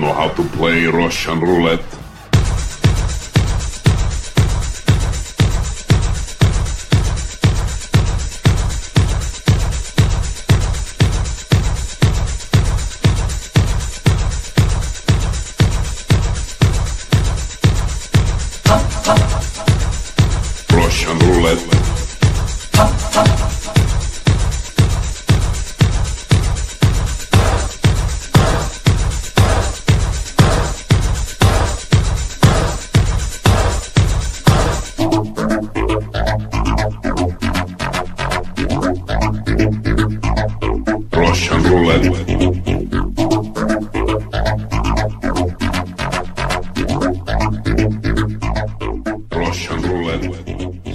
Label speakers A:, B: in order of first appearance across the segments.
A: know how to play Russian roulette? Roulette.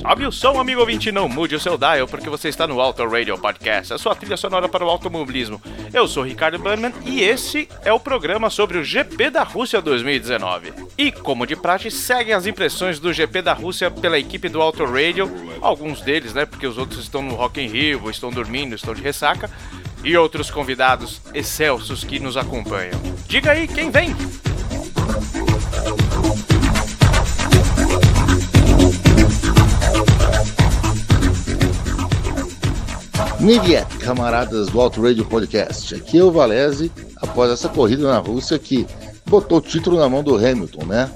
B: Sobe o som, amigo ouvinte, não mude o seu dial, porque você está no Auto Radio Podcast, a sua trilha sonora para o automobilismo. Eu sou Ricardo Bannerman e esse é o programa sobre o GP da Rússia 2019. E, como de praxe, seguem as impressões do GP da Rússia pela equipe do Auto Radio, alguns deles, né, porque os outros estão no Rock in Rio, estão dormindo, estão de ressaca, e outros convidados excelsos que nos acompanham. Diga aí quem vem!
C: Niviet, camaradas do Auto Radio Podcast. Aqui é o Valese, após essa corrida na Rússia que botou o título na mão do Hamilton, né?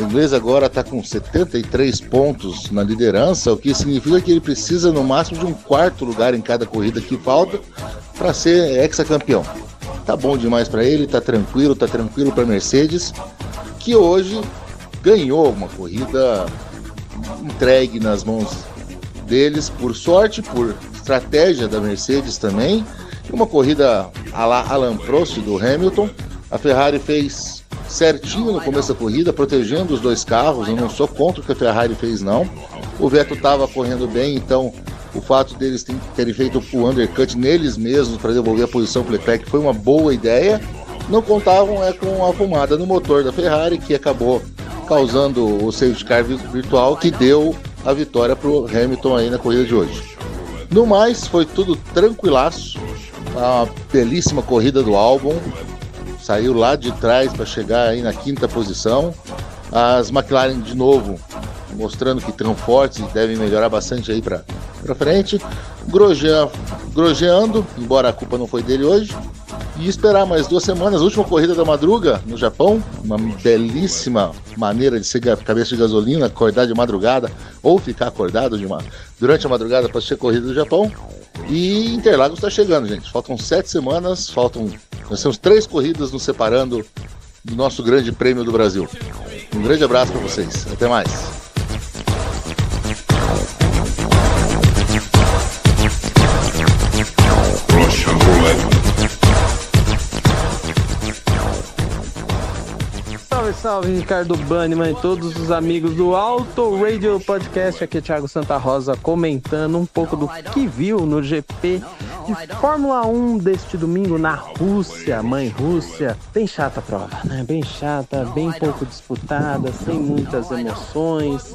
C: O inglês agora está com 73 pontos na liderança, o que significa que ele precisa no máximo de um quarto lugar em cada corrida que falta para ser ex-campeão. Tá bom demais para ele, tá tranquilo, tá tranquilo para Mercedes, que hoje ganhou uma corrida entregue nas mãos deles por sorte, por estratégia da Mercedes também. Uma corrida a la Alan Prost do Hamilton. A Ferrari fez certinho no começo da corrida, protegendo os dois carros. Eu não sou contra o que a Ferrari fez, não. O Vettel estava correndo bem, então o fato deles terem feito o undercut neles mesmos para devolver a posição para o Leclerc foi uma boa ideia. Não contavam é com a fumada no motor da Ferrari, que acabou causando o safety car virtual que deu a vitória para o Hamilton aí na corrida de hoje. No mais, foi tudo tranquilaço. Uma belíssima corrida do álbum. Saiu lá de trás para chegar aí na quinta posição. As McLaren de novo mostrando que estão fortes e devem melhorar bastante aí para frente. Grosjean grojeando, embora a culpa não foi dele hoje. E esperar mais duas semanas, última corrida da madruga no Japão, uma belíssima maneira de ser cabeça de gasolina, acordar de madrugada ou ficar acordado de uma, durante a madrugada para assistir a corrida do Japão. E Interlagos está chegando, gente. Faltam sete semanas, faltam. Nós temos três corridas nos separando do nosso grande prêmio do Brasil. Um grande abraço para vocês. Até mais.
D: Salve, Ricardo Banniman e todos os amigos do Auto Radio Podcast. Aqui é Thiago Santa Rosa comentando um pouco do que viu no GP de Fórmula 1 deste domingo na Rússia, mãe Rússia. Bem chata a prova, né? Bem chata, bem pouco disputada, sem muitas emoções.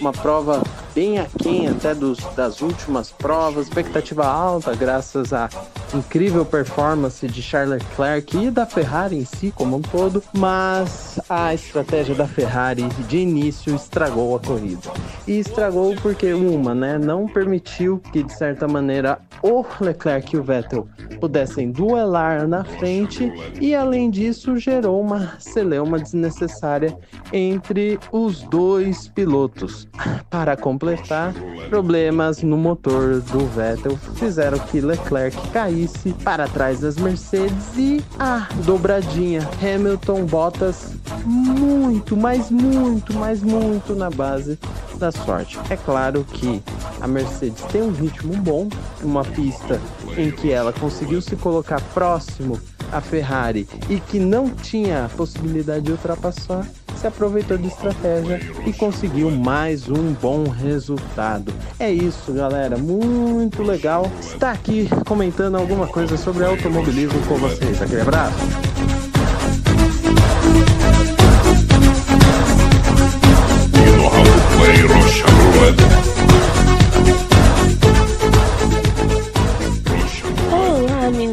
D: Uma prova bem aquém até dos, das últimas provas, expectativa alta graças à incrível performance de Charles Leclerc e da Ferrari em si como um todo, mas a estratégia da Ferrari de início estragou a corrida. E estragou porque uma, né, não permitiu que de certa maneira o Leclerc e o Vettel pudessem duelar na frente e além disso gerou uma celeuma desnecessária entre os dois pilotos. Para completar, problemas no motor do Vettel fizeram que Leclerc caísse para trás das Mercedes e a dobradinha Hamilton Bottas muito, mas muito, mas muito na base da sorte. É claro que A Mercedes tem um ritmo bom, uma pista em que ela conseguiu se colocar próximo à Ferrari e que não tinha possibilidade de ultrapassar, se aproveitou de estratégia e conseguiu mais um bom resultado. É isso, galera, muito legal estar aqui comentando alguma coisa sobre automobilismo com vocês. Aquele abraço.
A: You know how to play Russian roulette?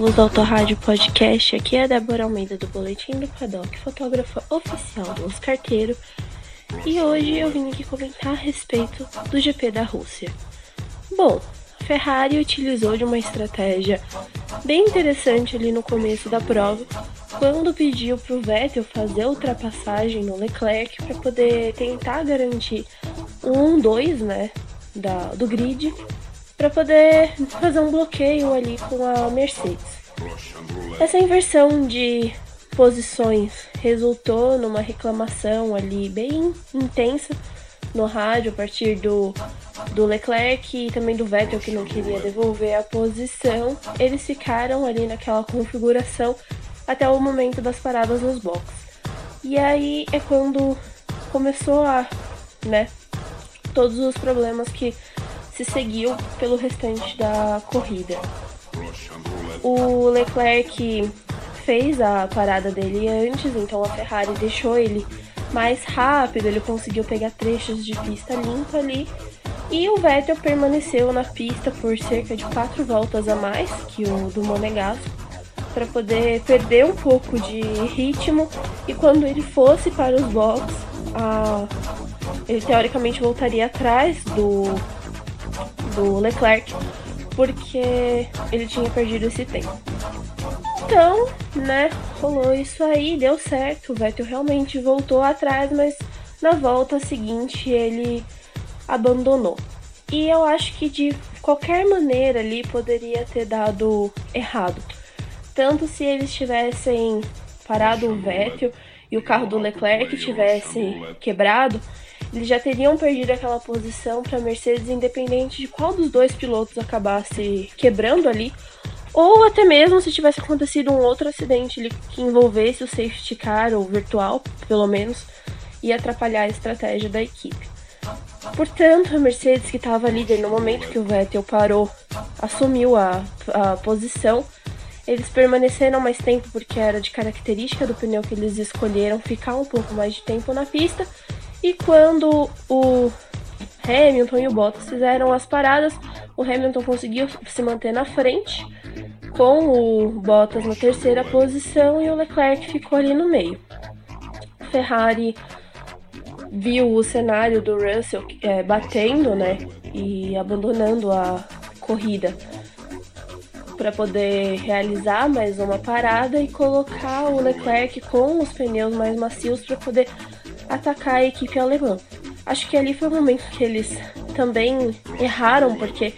E: Amigos do Autorádio Podcast. Aqui é a Débora Almeida do Boletim do Paddock, fotógrafa oficial do Oscarteiro. E hoje eu vim aqui comentar a respeito do GP da Rússia. Bom, a Ferrari utilizou de uma estratégia bem interessante ali no começo da prova, quando pediu para o Vettel fazer ultrapassagem no Leclerc para poder tentar garantir um 1-2, né, da, do grid, para poder fazer um bloqueio ali com a Mercedes. Essa inversão de posições resultou numa reclamação ali bem intensa no rádio a partir do, do Leclerc e também do Vettel que não queria devolver a posição. Eles ficaram ali naquela configuração até o momento das paradas nos boxes. E aí é quando começou a, né, todos os problemas que se seguiu pelo restante da corrida. O Leclerc fez a parada dele antes, então a Ferrari deixou ele mais rápido, ele conseguiu pegar trechos de pista limpa ali. E o Vettel permaneceu na pista por cerca de quatro voltas a mais que o do Monegasco, para poder perder um pouco de ritmo. E quando ele fosse para os boxes, a- ele teoricamente voltaria atrás do, do Leclerc, porque ele tinha perdido esse tempo. Então, né, rolou isso aí, deu certo. O Vettel realmente voltou atrás, mas na volta seguinte ele abandonou. E eu acho que de qualquer maneira ali poderia ter dado errado. Tanto se eles tivessem parado o Vettel e o carro do Leclerc tivesse quebrado, eles já teriam perdido aquela posição para Mercedes, independente de qual dos dois pilotos acabasse quebrando ali, ou até mesmo se tivesse acontecido um outro acidente ali que envolvesse o safety car, ou virtual, pelo menos, e atrapalhar a estratégia da equipe. Portanto, a Mercedes, que estava líder no momento que o Vettel parou, assumiu a, a posição. Eles permaneceram mais tempo porque era de característica do pneu que eles escolheram ficar um pouco mais de tempo na pista. E quando o Hamilton e o Bottas fizeram as paradas, o Hamilton conseguiu se manter na frente, com o Bottas na terceira posição e o Leclerc ficou ali no meio. Ferrari viu o cenário do Russell é, batendo, né, e abandonando a corrida para poder realizar mais uma parada e colocar o Leclerc com os pneus mais macios para poder atacar a equipe alemã. Acho que ali foi o momento que eles também erraram, porque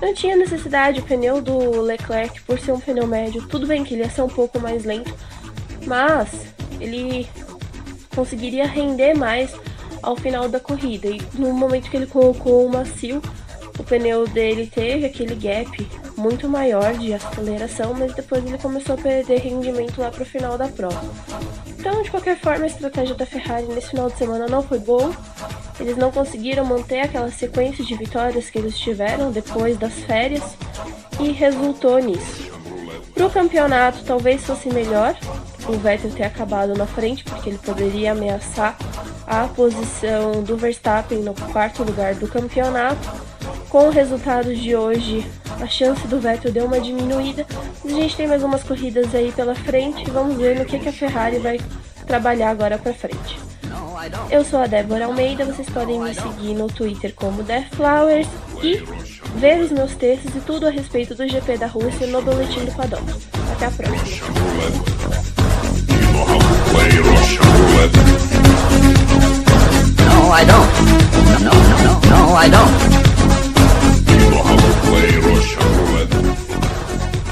E: não tinha necessidade. O pneu do Leclerc, por ser um pneu médio, tudo bem que ele ia ser um pouco mais lento, mas ele conseguiria render mais ao final da corrida. E no momento que ele colocou o macio, o pneu dele teve aquele gap muito maior de aceleração, mas depois ele começou a perder rendimento lá pro final da prova. Então, de qualquer forma, a estratégia da Ferrari nesse final de semana não foi boa. Eles não conseguiram manter aquela sequência de vitórias que eles tiveram depois das férias e resultou nisso. Pro campeonato, talvez fosse melhor o Vettel ter acabado na frente, porque ele poderia ameaçar a posição do Verstappen no quarto lugar do campeonato. Com o resultado de hoje, a chance do Vettel deu uma diminuída. A gente tem mais umas corridas aí pela frente e vamos ver no que, que a Ferrari vai trabalhar agora pra frente. Eu sou a Débora Almeida, vocês podem me seguir no Twitter como Flowers e ver os meus textos e tudo a respeito do GP da Rússia no Boletim do Paddock. Até a próxima.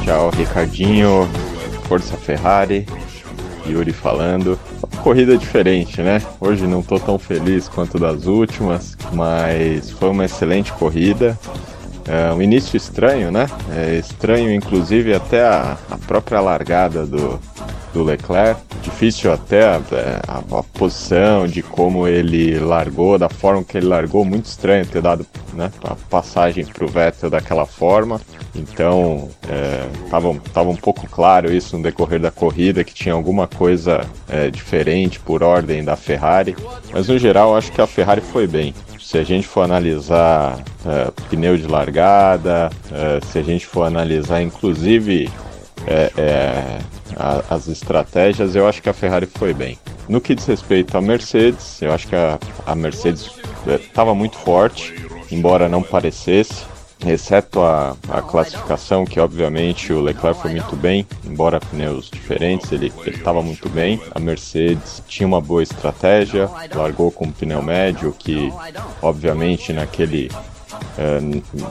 F: Tchau, Ricardinho. Força Ferrari. Yuri falando. corrida diferente, né? Hoje não tô tão feliz quanto das últimas, mas foi uma excelente corrida. É um início estranho, né? É estranho, inclusive, até a, a própria largada do, do Leclerc. Difícil até a, a, a, posição de como ele largou, da forma que ele largou, muito estranho ter dado né, a passagem para o Vettel daquela forma. Então, estava é, um pouco claro isso no decorrer da corrida, que tinha alguma coisa é, diferente por ordem da Ferrari. Mas no geral, acho que a Ferrari foi bem se a gente for analisar uh, pneu de largada, uh, se a gente for analisar inclusive é, é, a, as estratégias, eu acho que a Ferrari foi bem. No que diz respeito à Mercedes, eu acho que a, a Mercedes estava muito forte, embora não parecesse exceto a, a, classificação, que obviamente o Leclerc foi muito bem, embora pneus diferentes, ele estava muito bem. A Mercedes tinha uma boa estratégia, largou com pneu médio, que obviamente naquele, é,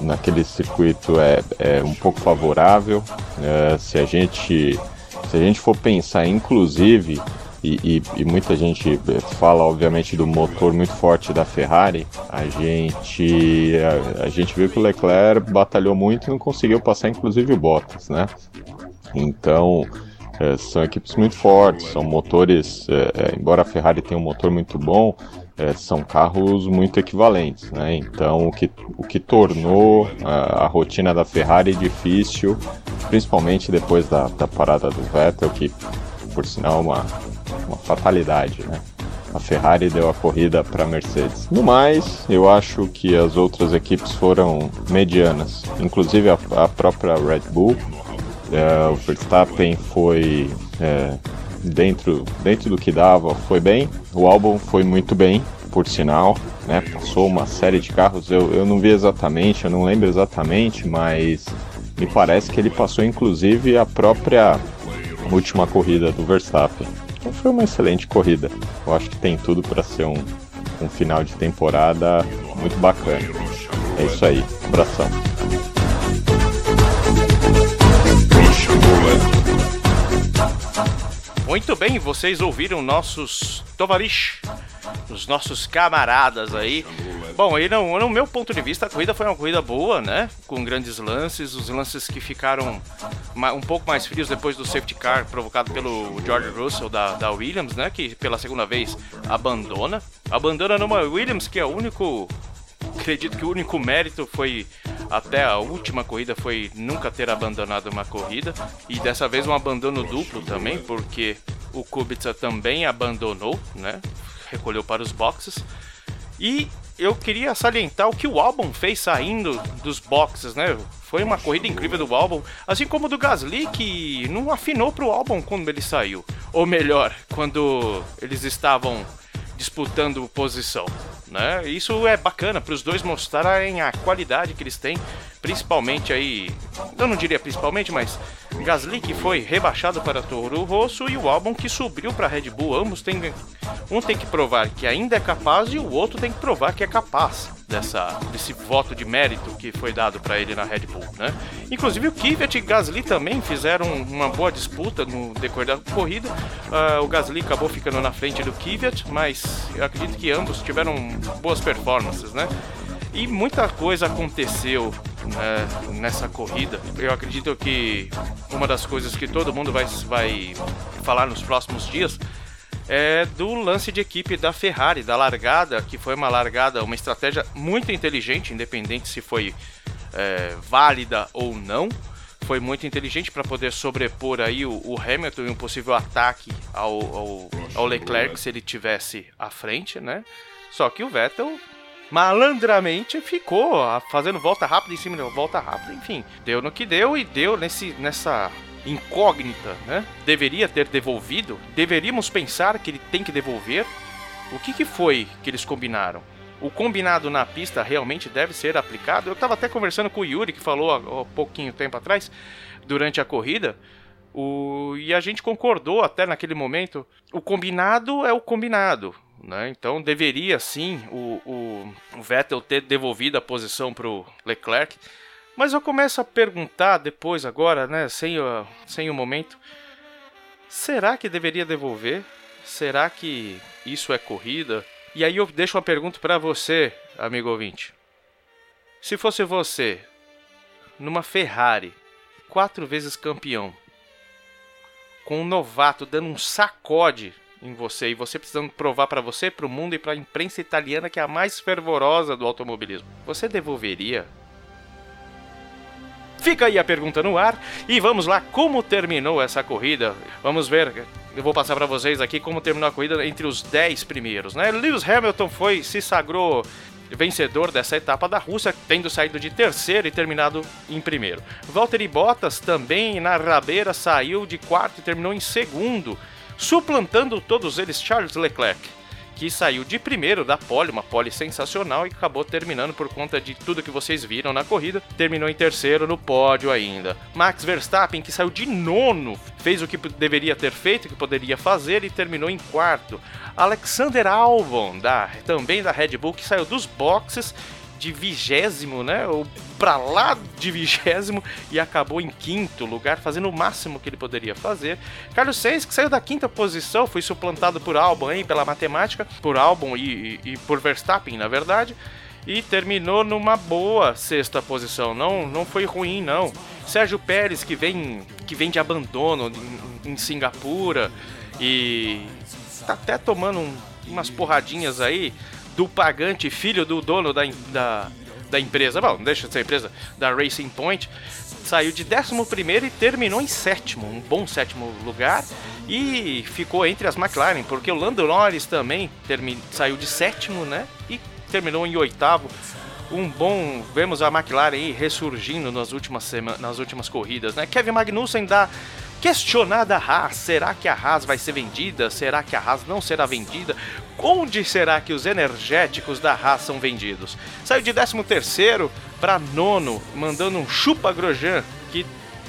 F: naquele circuito é, é um pouco favorável. É, se, a gente, se a gente for pensar, inclusive, e, e, e, muita gente fala, obviamente, do motor muito forte da Ferrari. A gente, a, a, gente viu que o Leclerc batalhou muito e não conseguiu passar, inclusive, o Bottas, né? Então, é, são equipes muito fortes, são motores, é embora a Ferrari tenha um motor muito bom, é, são carros muito equivalentes, né? Então, o que, o que tornou a, a rotina da Ferrari difícil, principalmente depois da, da parada do Vettel, que, por sinal, é uma uma fatalidade, né? A Ferrari deu a corrida para a Mercedes. No mais, eu acho que as outras equipes foram medianas, inclusive a, a própria Red Bull. É, o Verstappen foi é, dentro, dentro do que dava, foi bem. O álbum foi muito bem, por sinal. Né? Passou uma série de carros, eu, eu não vi exatamente, eu não lembro exatamente, mas me parece que ele passou inclusive a própria última corrida do Verstappen. Então foi uma excelente corrida. Eu acho que tem tudo para ser um, um final de temporada muito bacana. É isso aí. Abração.
B: Muito bem, vocês ouviram nossos Tovarish, os nossos camaradas aí. Bom, aí no, no meu ponto de vista, a corrida foi uma corrida boa, né? Com grandes lances, os lances que ficaram um pouco mais frios depois do safety car provocado pelo George Russell da, da Williams, né? Que pela segunda vez abandona. Abandona numa Williams que é o único. Acredito que o único mérito foi até a última corrida foi nunca ter abandonado uma corrida e dessa vez um abandono duplo também, porque o Kubica também abandonou, né? Recolheu para os boxes. E eu queria salientar o que o álbum fez saindo dos boxes, né? Foi uma corrida incrível do álbum, assim como do Gasly, que não afinou para o álbum quando ele saiu. Ou melhor, quando eles estavam disputando posição. Né? Isso é bacana para os dois mostrarem a qualidade que eles têm, principalmente aí, eu não diria principalmente, mas Gasly que foi rebaixado para Toro Rosso e o álbum que subiu para Red Bull. Ambos têm um tem que provar que ainda é capaz e o outro tem que provar que é capaz dessa desse voto de mérito que foi dado para ele na Red Bull, né? Inclusive o Kvyat e Gasly também fizeram uma boa disputa no decorrer da corrida. Uh, o Gasly acabou ficando na frente do Kvyat, mas eu acredito que ambos tiveram boas performances, né? E muita coisa aconteceu né, nessa corrida. Eu acredito que uma das coisas que todo mundo vai, vai falar nos próximos dias é do lance de equipe da Ferrari, da largada, que foi uma largada, uma estratégia muito inteligente, independente se foi é, válida ou não. Foi muito inteligente para poder sobrepor aí o, o, Hamilton e um possível ataque ao, ao, ao Leclerc se ele tivesse à frente, né? Só que o Vettel malandramente ficou fazendo volta rápida em cima de volta rápida, enfim, deu no que deu e deu nesse, nessa incógnita, né? Deveria ter devolvido, deveríamos pensar que ele tem que devolver. O que, que foi que eles combinaram? O combinado na pista realmente deve ser aplicado? Eu estava até conversando com o Yuri, que falou há, há pouquinho tempo atrás, durante a corrida, o... e a gente concordou até naquele momento. O combinado é o combinado. Né? Então deveria sim o, o, o Vettel ter devolvido a posição para o Leclerc. Mas eu começo a perguntar depois, agora, né, sem, o, sem o momento, será que deveria devolver? será que isso é corrida? E aí eu deixo uma pergunta para você, amigo ouvinte. Se fosse você, numa Ferrari, quatro vezes campeão, com um novato dando um sacode em você e você precisando provar para você, para o mundo e para a imprensa italiana que é a mais fervorosa do automobilismo, você devolveria? Fica aí a pergunta no ar e vamos lá como terminou essa corrida. Vamos ver eu vou passar para vocês aqui como terminou a corrida entre os 10 primeiros, né? Lewis Hamilton foi se sagrou vencedor dessa etapa da Rússia, tendo saído de terceiro e terminado em primeiro. Valtteri Bottas também na rabeira saiu de quarto e terminou em segundo, suplantando todos eles Charles Leclerc que saiu de primeiro da pole, uma pole sensacional, e acabou terminando por conta de tudo que vocês viram na corrida, terminou em terceiro no pódio ainda. Max Verstappen, que saiu de nono, fez o que deveria ter feito, o que poderia fazer e terminou em quarto. Alexander Albon, da, também da Red Bull, que saiu dos boxes de vigésimo, né? Ou pra lá de vigésimo e acabou em quinto lugar, fazendo o máximo que ele poderia fazer. Carlos Sainz, que saiu da quinta posição, foi suplantado por Albon, hein, pela matemática, por Albon e, e, e por Verstappen, na verdade e terminou numa boa sexta posição. Não, não foi ruim não. Sérgio Pérez que vem que vem de abandono em, em Singapura e tá até tomando um, umas porradinhas aí do pagante, filho do dono da, da, da empresa, bom, não deixa de ser empresa, da Racing Point, saiu de 11 e terminou em sétimo, um bom sétimo lugar, e ficou entre as McLaren, porque o Lando Norris também saiu de sétimo, né, e terminou em oitavo. Um bom, vemos a McLaren aí ressurgindo nas últimas, semanas, nas últimas corridas, né? Kevin Magnussen dá questionada a Haas, será que a Haas vai ser vendida? Será que a Haas não será vendida? Onde será que os energéticos da Haas são vendidos? Saiu de 13º para nono, mandando um chupa Grosjean, que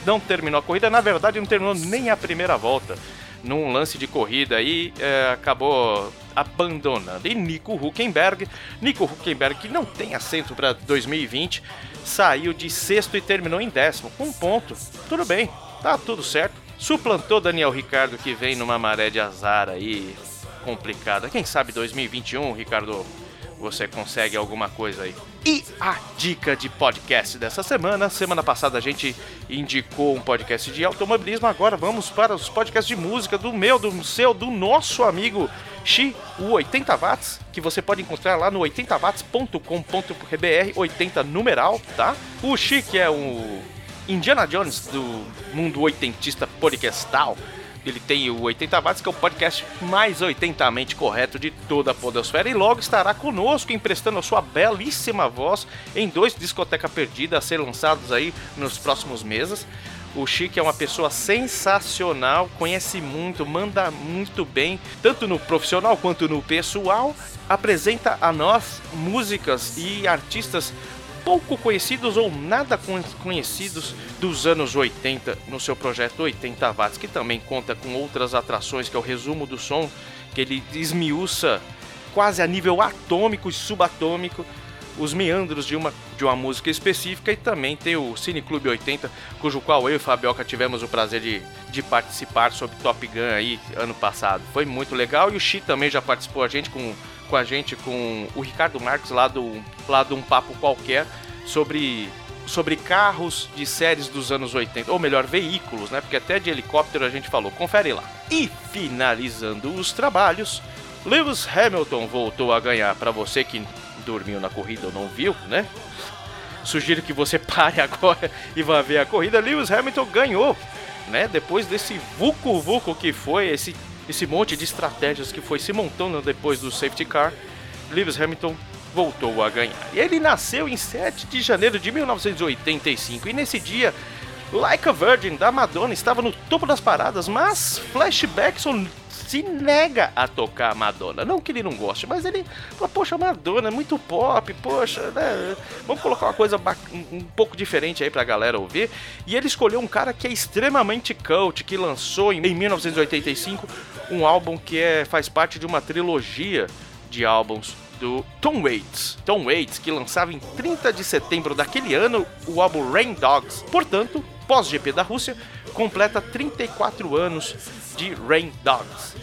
B: não terminou a corrida, na verdade não terminou nem a primeira volta. Num lance de corrida aí, é, acabou abandonando. E Nico Huckenberg, Nico Huckenberg que não tem assento para 2020, saiu de sexto e terminou em décimo, com um ponto. Tudo bem, tá tudo certo suplantou Daniel Ricardo que vem numa maré de azar aí complicada. Quem sabe 2021, Ricardo, você consegue alguma coisa aí. E a dica de podcast dessa semana. Semana passada a gente indicou um podcast de automobilismo. Agora vamos para os podcasts de música do meu, do seu, do nosso amigo Xi, o 80 watts, que você pode encontrar lá no 80watts.com.br, 80 numeral, tá? O Xi, que é um Indiana Jones do mundo oitentista podcastal. Ele tem o 80 Watts, que é o podcast mais oitentamente correto de toda a podosfera. E logo estará conosco, emprestando a sua belíssima voz em dois Discoteca Perdida a ser lançados aí nos próximos meses. O Chique é uma pessoa sensacional, conhece muito, manda muito bem, tanto no profissional quanto no pessoal. Apresenta a nós músicas e artistas pouco conhecidos ou nada conhecidos dos anos 80 no seu projeto 80 watts, que também conta com outras atrações, que é o resumo do som, que ele esmiuça quase a nível atômico e subatômico os meandros de uma, de uma música específica e também tem o Cine Clube 80, cujo qual eu e Fabioca tivemos o prazer de, de participar sobre Top Gun aí ano passado. Foi muito legal e o Xi também já participou a gente com com a gente, com o Ricardo Marques, lá do, lá um papo qualquer, sobre, sobre carros de séries dos anos 80, ou melhor, veículos, né? Porque até de helicóptero a gente falou. Confere lá. E finalizando os trabalhos, Lewis Hamilton voltou a ganhar. Para você que dormiu na corrida ou não viu, né? Sugiro que você pare agora e vá ver a corrida. Lewis Hamilton ganhou, né? Depois desse vucu vucu que foi esse esse monte de estratégias que foi se montando depois do safety car, Lewis Hamilton voltou a ganhar. Ele nasceu em 7 de janeiro de 1985 e nesse dia Like a Virgin da Madonna estava no topo das paradas, mas Flashback se nega a tocar Madonna. Não que ele não goste, mas ele fala, poxa, Madonna é muito pop, poxa, né? Vamos colocar uma coisa um, pouco diferente aí pra galera ouvir. E ele escolheu um cara que é extremamente cult, que lançou em, em 1985 um álbum que é, faz parte de uma trilogia de álbuns do Tom Waits. Tom Waits, que lançava em 30 de setembro daquele ano o álbum Rain Dogs. Portanto, pós-GP da Rússia, completa 34 anos de Rain Dogs.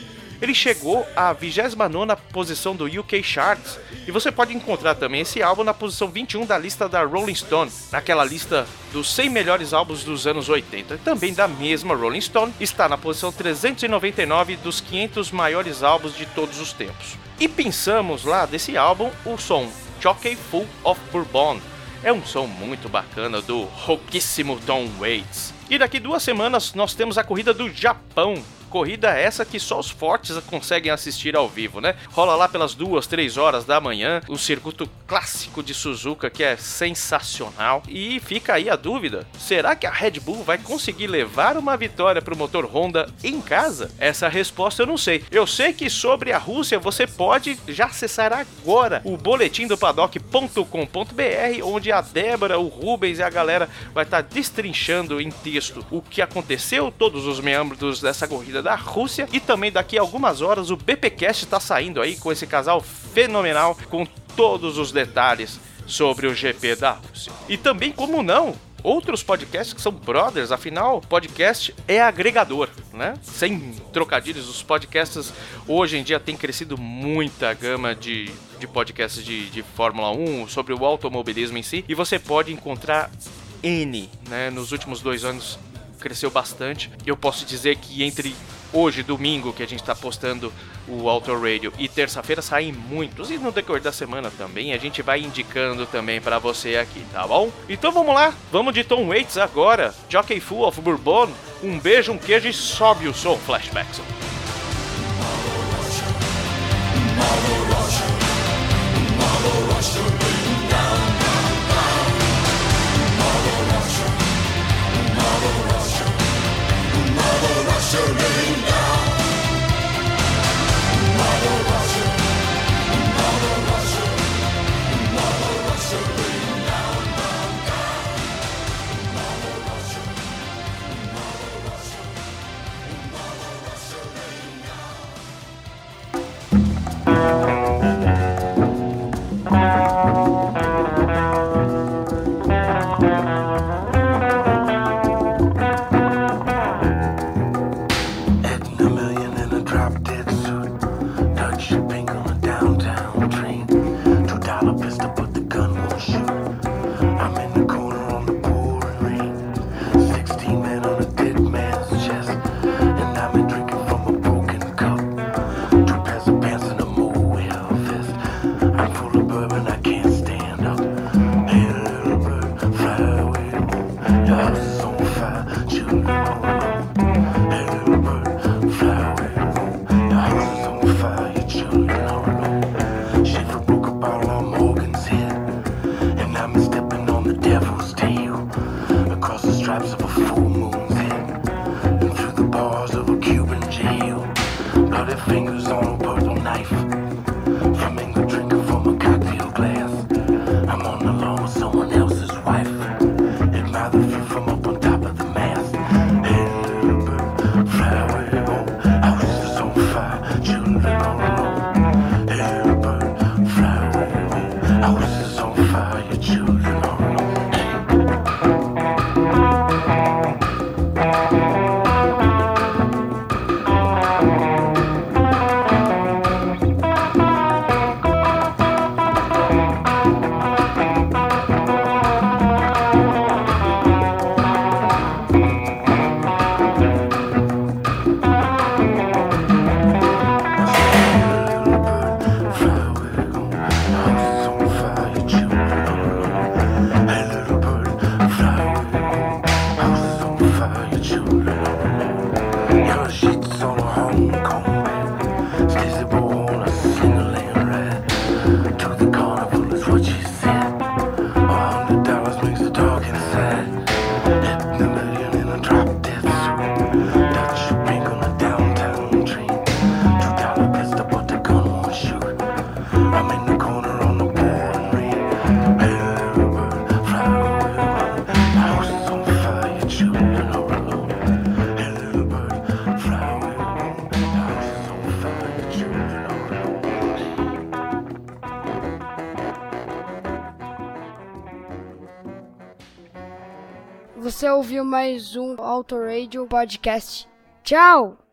B: Ele chegou à 29 posição do UK Charts e você pode encontrar também esse álbum na posição 21 da lista da Rolling Stone, naquela lista dos 100 melhores álbuns dos anos 80. Também da mesma Rolling Stone, está na posição 399 dos 500 maiores álbuns de todos os tempos. E pensamos lá desse álbum o som Jockey Full of Bourbon. É um som muito bacana do rouquíssimo Tom Waits. E daqui duas semanas nós temos a corrida do Japão, Corrida essa que só os fortes conseguem assistir ao vivo, né? Rola lá pelas duas, três horas da manhã, o circuito clássico de Suzuka que é sensacional. E fica aí a dúvida: será que a Red Bull vai conseguir levar uma vitória para o motor Honda em casa? Essa resposta eu não sei. Eu sei que sobre a Rússia você pode já acessar agora o boletim do paddock.com.br, onde a Débora, o Rubens e a galera vai estar destrinchando em texto o que aconteceu, todos os membros dessa corrida da Rússia. E também daqui a algumas horas o BPcast está saindo aí com esse casal fenomenal, com todos os detalhes sobre o GP da Rússia. E também, como não, outros podcasts que são brothers, afinal, podcast é agregador, né? Sem trocadilhos, os podcasts hoje em dia tem crescido muita gama de, de podcasts de, de Fórmula 1 sobre o automobilismo em si, e você pode encontrar N, né? Nos últimos dois anos cresceu bastante. Eu posso dizer que entre hoje, domingo, que a gente está postando o Auto Radio, e terça-feira saem muitos, e no decorrer da semana também, a gente vai indicando também para você aqui, tá bom? Então vamos lá, vamos de Tom Waits agora, Jockey Full of Bourbon, um beijo, um queijo e sobe o som, Flashbacks.
G: Você ouviu mais um Auto Radio Podcast. Tchau!